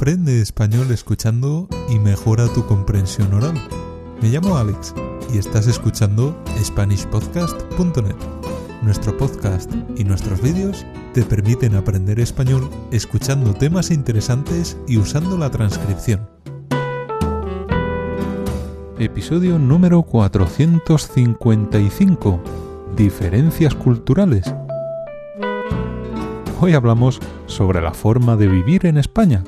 Aprende español escuchando y mejora tu comprensión oral. Me llamo Alex y estás escuchando SpanishPodcast.net. Nuestro podcast y nuestros vídeos te permiten aprender español escuchando temas interesantes y usando la transcripción. Episodio número 455. Diferencias culturales. Hoy hablamos sobre la forma de vivir en España.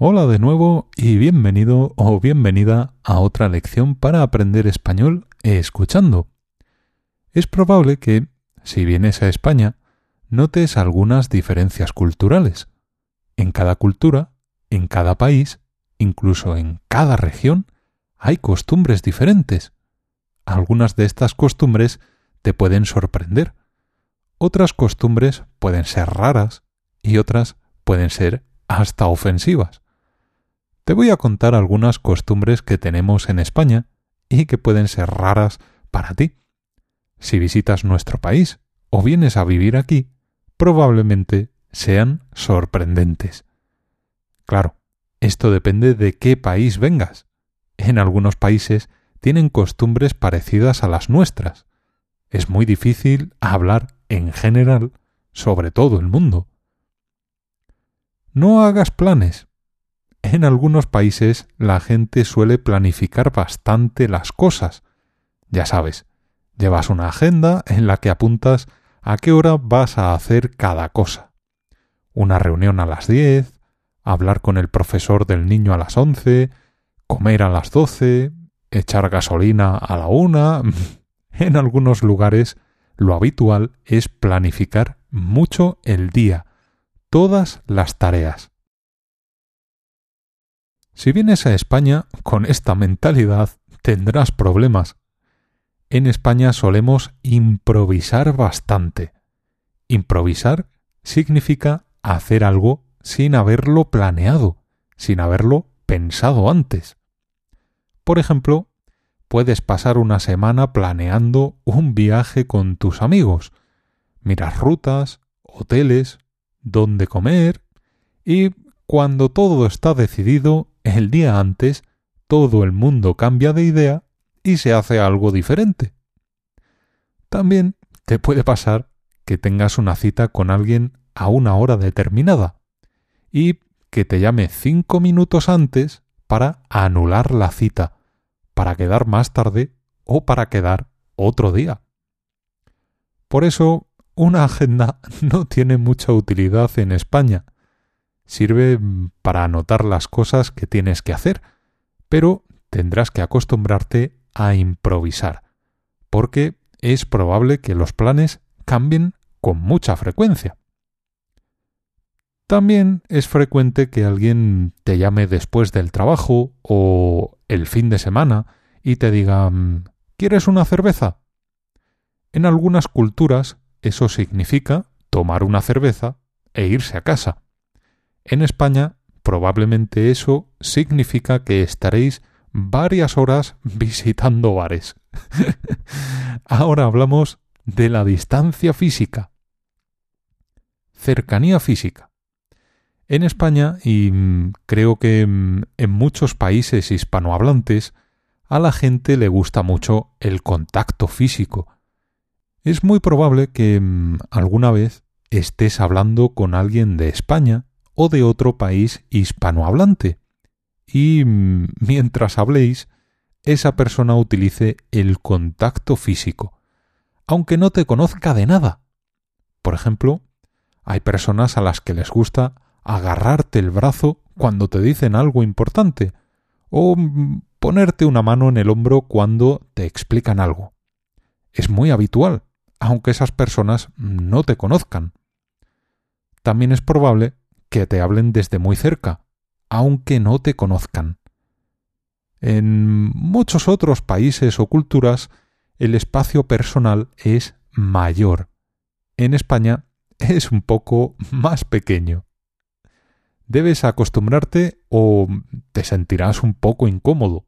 Hola de nuevo y bienvenido o bienvenida a otra lección para aprender español escuchando. Es probable que, si vienes a España, notes algunas diferencias culturales. En cada cultura, en cada país, incluso en cada región, hay costumbres diferentes. Algunas de estas costumbres te pueden sorprender. Otras costumbres pueden ser raras y otras pueden ser hasta ofensivas. Te voy a contar algunas costumbres que tenemos en España y que pueden ser raras para ti. Si visitas nuestro país o vienes a vivir aquí, probablemente sean sorprendentes. Claro, esto depende de qué país vengas. En algunos países tienen costumbres parecidas a las nuestras. Es muy difícil hablar en general sobre todo el mundo. No hagas planes. En algunos países la gente suele planificar bastante las cosas. Ya sabes, llevas una agenda en la que apuntas a qué hora vas a hacer cada cosa. Una reunión a las diez, hablar con el profesor del niño a las once, comer a las doce, echar gasolina a la una. en algunos lugares lo habitual es planificar mucho el día, todas las tareas. Si vienes a España con esta mentalidad, tendrás problemas. En España solemos improvisar bastante. Improvisar significa hacer algo sin haberlo planeado, sin haberlo pensado antes. Por ejemplo, puedes pasar una semana planeando un viaje con tus amigos. Miras rutas, hoteles, dónde comer y cuando todo está decidido el día antes todo el mundo cambia de idea y se hace algo diferente. También te puede pasar que tengas una cita con alguien a una hora determinada y que te llame cinco minutos antes para anular la cita, para quedar más tarde o para quedar otro día. Por eso, una agenda no tiene mucha utilidad en España, sirve para anotar las cosas que tienes que hacer, pero tendrás que acostumbrarte a improvisar, porque es probable que los planes cambien con mucha frecuencia. También es frecuente que alguien te llame después del trabajo o el fin de semana y te diga ¿Quieres una cerveza? En algunas culturas eso significa tomar una cerveza e irse a casa. En España probablemente eso significa que estaréis varias horas visitando bares. Ahora hablamos de la distancia física. Cercanía física. En España y mm, creo que mm, en muchos países hispanohablantes a la gente le gusta mucho el contacto físico. Es muy probable que mm, alguna vez estés hablando con alguien de España o de otro país hispanohablante. Y mm, mientras habléis, esa persona utilice el contacto físico, aunque no te conozca de nada. Por ejemplo, hay personas a las que les gusta agarrarte el brazo cuando te dicen algo importante, o mm, ponerte una mano en el hombro cuando te explican algo. Es muy habitual, aunque esas personas no te conozcan. También es probable que te hablen desde muy cerca, aunque no te conozcan. En muchos otros países o culturas el espacio personal es mayor. En España es un poco más pequeño. Debes acostumbrarte o te sentirás un poco incómodo.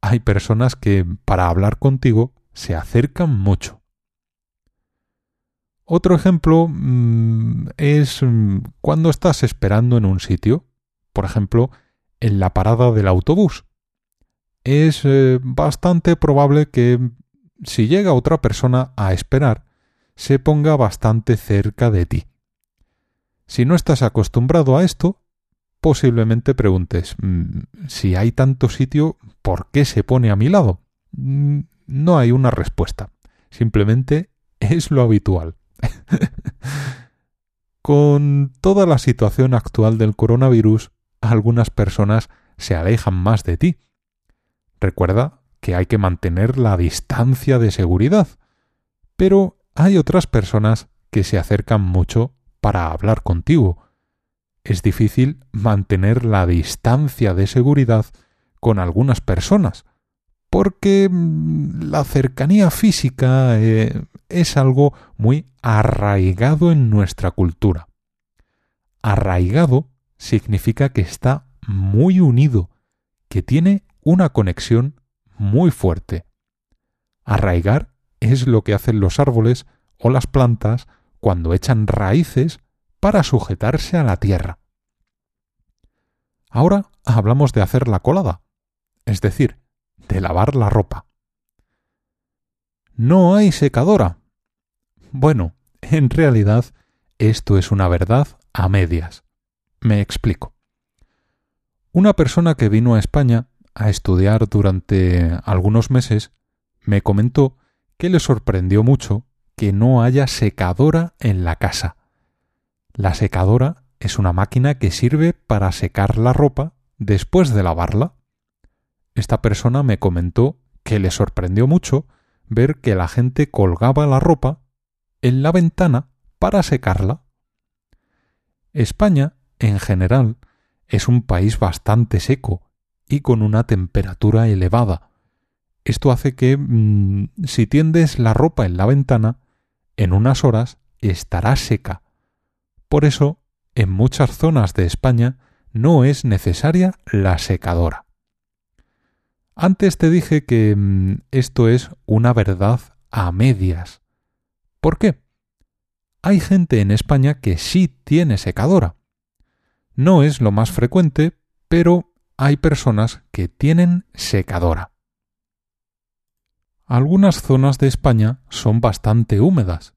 Hay personas que para hablar contigo se acercan mucho. Otro ejemplo mm, es mm, cuando estás esperando en un sitio, por ejemplo, en la parada del autobús. Es eh, bastante probable que si llega otra persona a esperar, se ponga bastante cerca de ti. Si no estás acostumbrado a esto, posiblemente preguntes, mm, si hay tanto sitio, ¿por qué se pone a mi lado? Mm, no hay una respuesta. Simplemente es lo habitual. Con toda la situación actual del coronavirus, algunas personas se alejan más de ti. Recuerda que hay que mantener la distancia de seguridad, pero hay otras personas que se acercan mucho para hablar contigo. Es difícil mantener la distancia de seguridad con algunas personas, porque mm, la cercanía física eh, es algo muy arraigado en nuestra cultura. Arraigado significa que está muy unido, que tiene una conexión muy fuerte. Arraigar es lo que hacen los árboles o las plantas cuando echan raíces para sujetarse a la tierra. Ahora hablamos de hacer la colada, es decir, de lavar la ropa. No hay secadora. Bueno, en realidad esto es una verdad a medias. Me explico. Una persona que vino a España a estudiar durante algunos meses me comentó que le sorprendió mucho que no haya secadora en la casa. La secadora es una máquina que sirve para secar la ropa después de lavarla. Esta persona me comentó que le sorprendió mucho ver que la gente colgaba la ropa en la ventana para secarla. España, en general, es un país bastante seco y con una temperatura elevada. Esto hace que mm, si tiendes la ropa en la ventana, en unas horas estará seca. Por eso, en muchas zonas de España no es necesaria la secadora. Antes te dije que mm, esto es una verdad a medias. ¿Por qué? Hay gente en España que sí tiene secadora. No es lo más frecuente, pero hay personas que tienen secadora. Algunas zonas de España son bastante húmedas.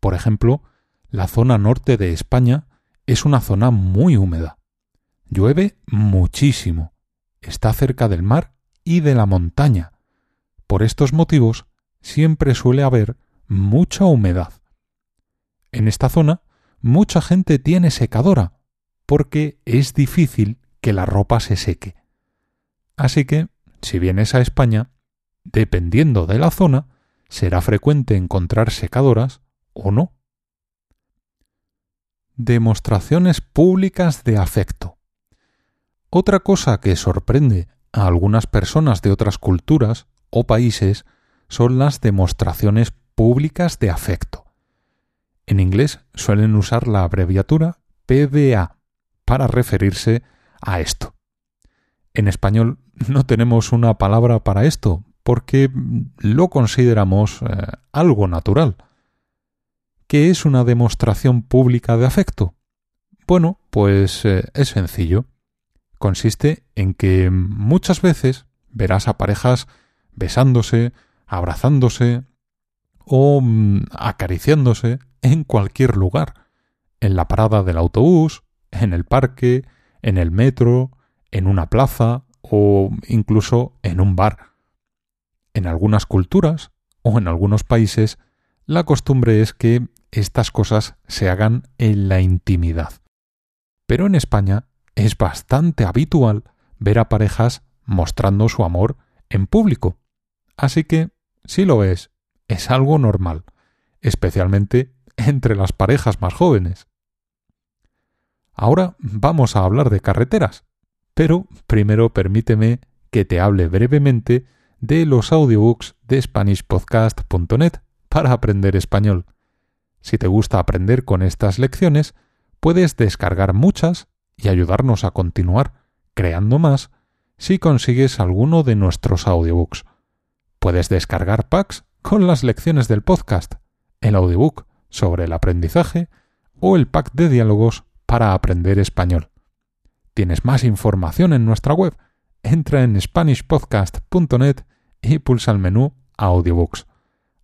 Por ejemplo, la zona norte de España es una zona muy húmeda. Llueve muchísimo. Está cerca del mar y de la montaña. Por estos motivos, siempre suele haber mucha humedad. En esta zona, mucha gente tiene secadora, porque es difícil que la ropa se seque. Así que, si vienes a España, dependiendo de la zona, será frecuente encontrar secadoras o no. Demostraciones públicas de afecto. Otra cosa que sorprende a algunas personas de otras culturas o países son las demostraciones públicas de afecto. En inglés suelen usar la abreviatura PDA para referirse a esto. En español no tenemos una palabra para esto porque lo consideramos eh, algo natural. ¿Qué es una demostración pública de afecto? Bueno, pues eh, es sencillo. Consiste en que muchas veces verás a parejas besándose, abrazándose o mm, acariciándose en cualquier lugar, en la parada del autobús, en el parque, en el metro, en una plaza o incluso en un bar. En algunas culturas o en algunos países, la costumbre es que estas cosas se hagan en la intimidad. Pero en España es bastante habitual ver a parejas mostrando su amor en público. Así que, si lo es, es algo normal, especialmente entre las parejas más jóvenes. Ahora vamos a hablar de carreteras, pero primero permíteme que te hable brevemente de los audiobooks de SpanishPodcast.net para aprender español. Si te gusta aprender con estas lecciones, puedes descargar muchas y ayudarnos a continuar creando más si consigues alguno de nuestros audiobooks. Puedes descargar packs con las lecciones del podcast, el audiobook sobre el aprendizaje o el pack de diálogos para aprender español. Tienes más información en nuestra web. Entra en SpanishPodcast.net y pulsa el menú Audiobooks.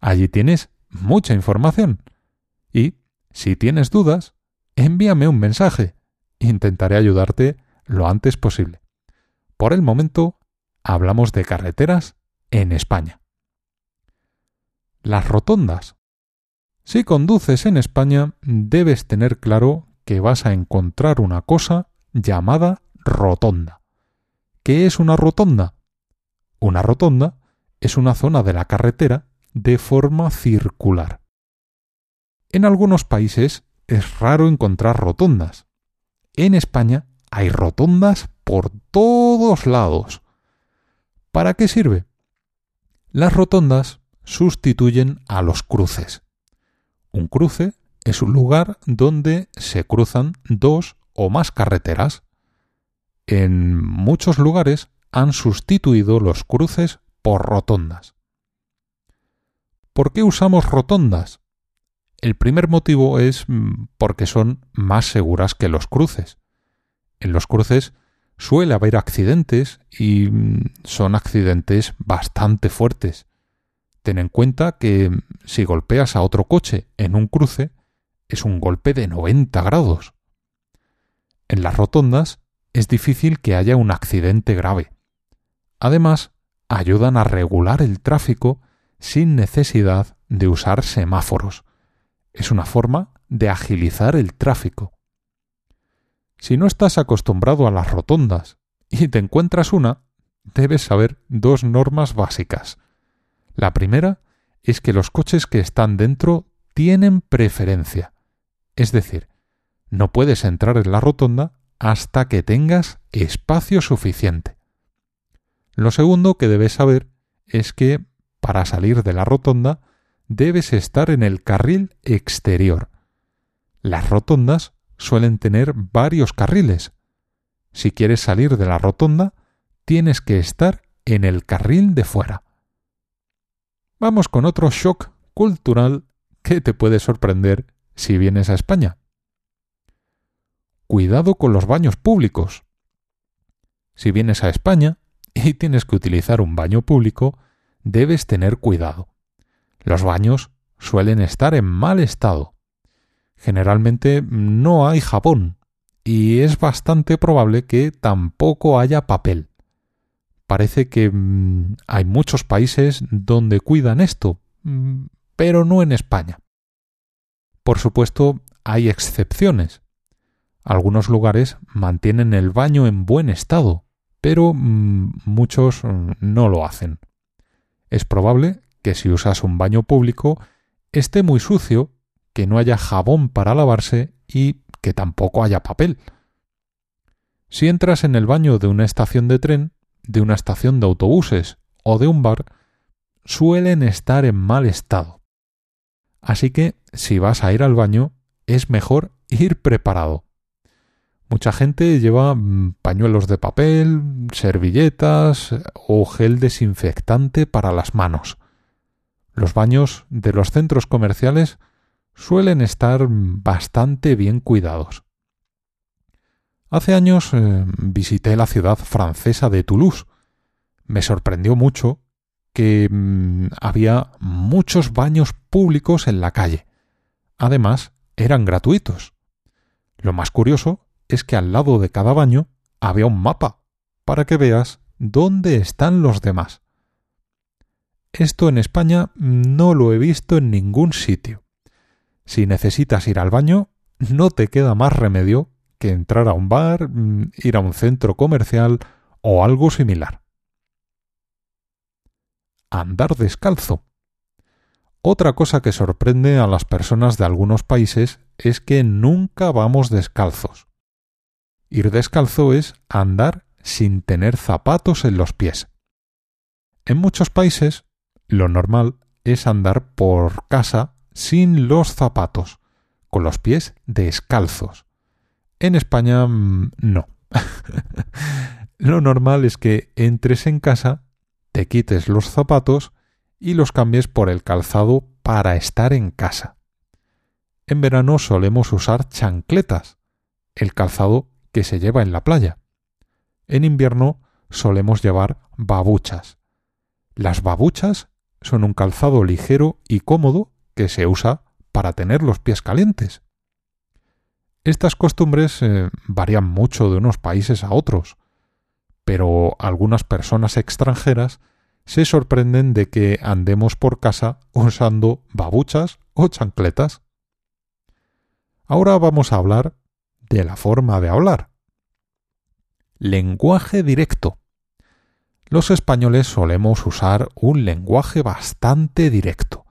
Allí tienes mucha información. Y, si tienes dudas, envíame un mensaje. Intentaré ayudarte lo antes posible. Por el momento, hablamos de carreteras en España. Las rotondas. Si conduces en España, debes tener claro que vas a encontrar una cosa llamada rotonda. ¿Qué es una rotonda? Una rotonda es una zona de la carretera de forma circular. En algunos países es raro encontrar rotondas. En España hay rotondas por todos lados. ¿Para qué sirve? Las rotondas sustituyen a los cruces. Un cruce es un lugar donde se cruzan dos o más carreteras. En muchos lugares han sustituido los cruces por rotondas. ¿Por qué usamos rotondas? El primer motivo es mm, porque son más seguras que los cruces. En los cruces suele haber accidentes y mm, son accidentes bastante fuertes. Ten en cuenta que mm, si golpeas a otro coche en un cruce, es un golpe de 90 grados. En las rotondas es difícil que haya un accidente grave. Además, ayudan a regular el tráfico sin necesidad de usar semáforos. Es una forma de agilizar el tráfico. Si no estás acostumbrado a las rotondas y te encuentras una, debes saber dos normas básicas. La primera es que los coches que están dentro tienen preferencia. Es decir, no puedes entrar en la rotonda hasta que tengas espacio suficiente. Lo segundo que debes saber es que para salir de la rotonda debes estar en el carril exterior. Las rotondas suelen tener varios carriles. Si quieres salir de la rotonda, tienes que estar en el carril de fuera. Vamos con otro shock cultural que te puede sorprender si vienes a España. Cuidado con los baños públicos. Si vienes a España y tienes que utilizar un baño público, debes tener cuidado. Los baños suelen estar en mal estado. Generalmente no hay jabón y es bastante probable que tampoco haya papel. Parece que mm, hay muchos países donde cuidan esto, mm, pero no en España. Por supuesto, hay excepciones. Algunos lugares mantienen el baño en buen estado, pero mm, muchos no lo hacen. Es probable que si usas un baño público esté muy sucio, que no haya jabón para lavarse y que tampoco haya papel. Si entras en el baño de una estación de tren, de una estación de autobuses o de un bar, suelen estar en mal estado. Así que, si vas a ir al baño, es mejor ir preparado. Mucha gente lleva mm, pañuelos de papel, servilletas o gel desinfectante para las manos. Los baños de los centros comerciales suelen estar bastante bien cuidados. Hace años eh, visité la ciudad francesa de Toulouse. Me sorprendió mucho que mm, había muchos baños públicos en la calle. Además, eran gratuitos. Lo más curioso es que al lado de cada baño había un mapa para que veas dónde están los demás. Esto en España no lo he visto en ningún sitio. Si necesitas ir al baño, no te queda más remedio que entrar a un bar, mm, ir a un centro comercial o algo similar. Andar descalzo. Otra cosa que sorprende a las personas de algunos países es que nunca vamos descalzos. Ir descalzo es andar sin tener zapatos en los pies. En muchos países, lo normal es andar por casa sin los zapatos, con los pies descalzos. En España mm, no. lo normal es que entres en casa, te quites los zapatos y los cambies por el calzado para estar en casa. En verano solemos usar chancletas, el calzado que se lleva en la playa. En invierno solemos llevar babuchas. Las babuchas son un calzado ligero y cómodo que se usa para tener los pies calientes. Estas costumbres eh, varían mucho de unos países a otros, pero algunas personas extranjeras se sorprenden de que andemos por casa usando babuchas o chancletas. Ahora vamos a hablar de la forma de hablar. Lenguaje directo. Los españoles solemos usar un lenguaje bastante directo.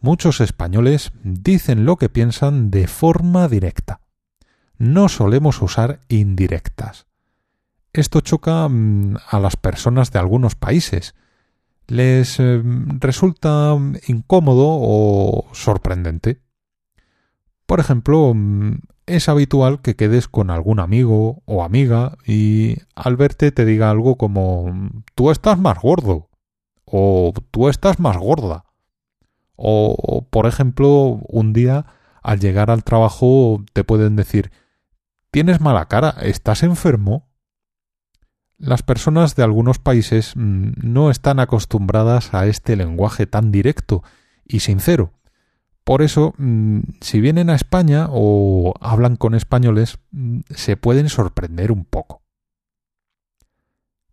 Muchos españoles dicen lo que piensan de forma directa. No solemos usar indirectas. Esto choca mm, a las personas de algunos países. Les eh, resulta incómodo o sorprendente. Por ejemplo, mm, es habitual que quedes con algún amigo o amiga y al verte te diga algo como tú estás más gordo o tú estás más gorda. O, por ejemplo, un día al llegar al trabajo te pueden decir tienes mala cara, estás enfermo. Las personas de algunos países mm, no están acostumbradas a este lenguaje tan directo y sincero. Por eso, mm, si vienen a España o hablan con españoles, mm, se pueden sorprender un poco.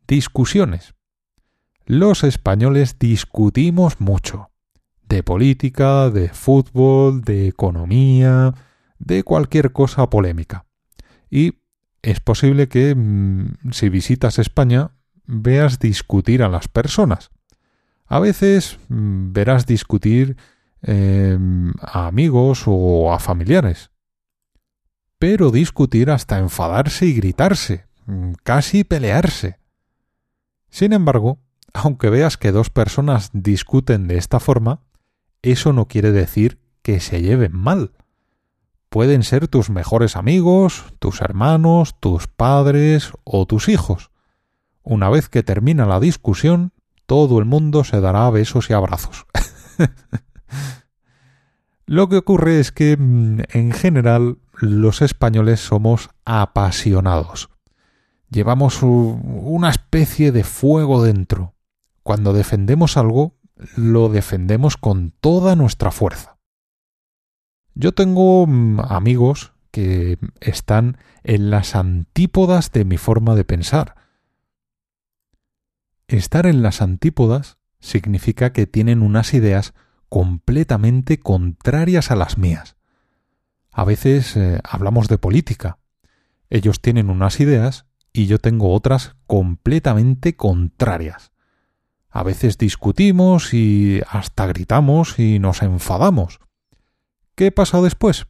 Discusiones. Los españoles discutimos mucho. De política, de fútbol, de economía, de cualquier cosa polémica. Y es posible que mm, si visitas España veas discutir a las personas. A veces verás discutir Em, a amigos o a familiares. Pero discutir hasta enfadarse y gritarse, mm, casi pelearse. Sin embargo, aunque veas que dos personas discuten de esta forma, eso no quiere decir que se lleven mal. Pueden ser tus mejores amigos, tus hermanos, tus padres o tus hijos. Una vez que termina la discusión, todo el mundo se dará besos y abrazos. Lo que ocurre es que, mm, en general, los españoles somos apasionados. Llevamos una especie de fuego dentro. Cuando defendemos algo, lo defendemos con toda nuestra fuerza. Yo tengo mm, amigos que están en las antípodas de mi forma de pensar. Estar en las antípodas significa que tienen unas ideas completamente contrarias a las mías. A veces eh, hablamos de política. Ellos tienen unas ideas y yo tengo otras completamente contrarias. A veces discutimos y hasta gritamos y nos enfadamos. ¿Qué pasa después?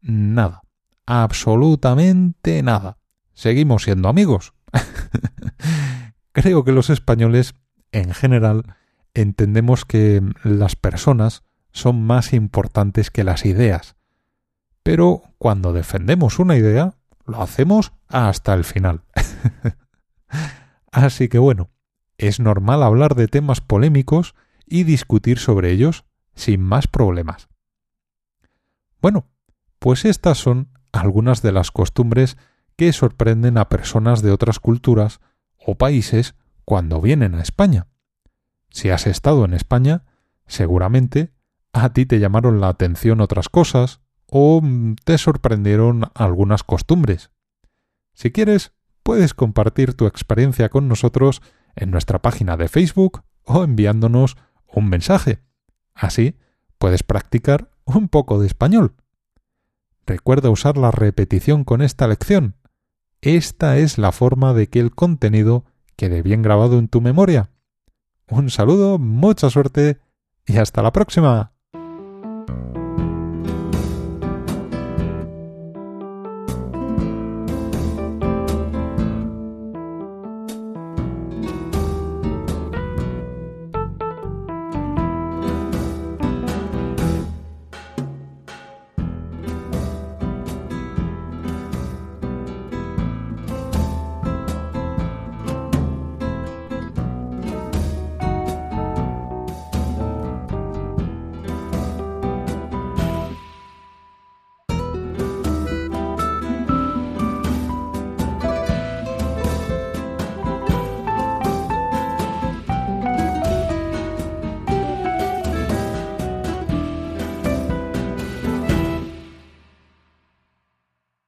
Nada. Absolutamente nada. Seguimos siendo amigos. Creo que los españoles, en general, entendemos que las personas son más importantes que las ideas. Pero cuando defendemos una idea, lo hacemos hasta el final. Así que bueno, es normal hablar de temas polémicos y discutir sobre ellos sin más problemas. Bueno, pues estas son algunas de las costumbres que sorprenden a personas de otras culturas o países cuando vienen a España. Si has estado en España, seguramente a ti te llamaron la atención otras cosas o te sorprendieron algunas costumbres. Si quieres, puedes compartir tu experiencia con nosotros en nuestra página de Facebook o enviándonos un mensaje. Así puedes practicar un poco de español. Recuerda usar la repetición con esta lección. Esta es la forma de que el contenido quede bien grabado en tu memoria. Un saludo, mucha suerte y hasta la próxima.